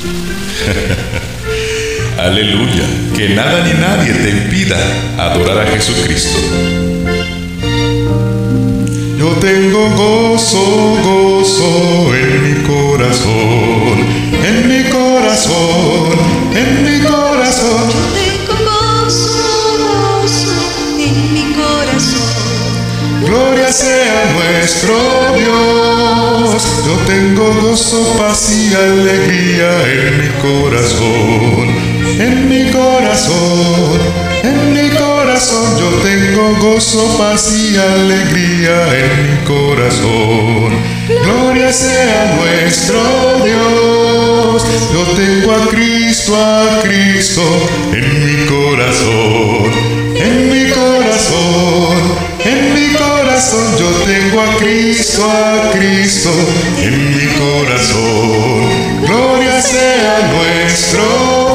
Aleluya, que nada ni nadie te impida adorar a Jesucristo. Yo tengo gozo, gozo en mi corazón, en mi corazón, en mi corazón. Yo tengo gozo, gozo en mi corazón. Gloria sea nuestro Dios. Yo tengo gozo, paz y alegría en mi corazón, en mi corazón, en mi corazón. Yo tengo gozo, paz y alegría en mi corazón. Gloria sea nuestro Dios. Yo tengo a Cristo, a Cristo en mi corazón, Cristo, a Cristo en mi corazón. Gloria sea nuestro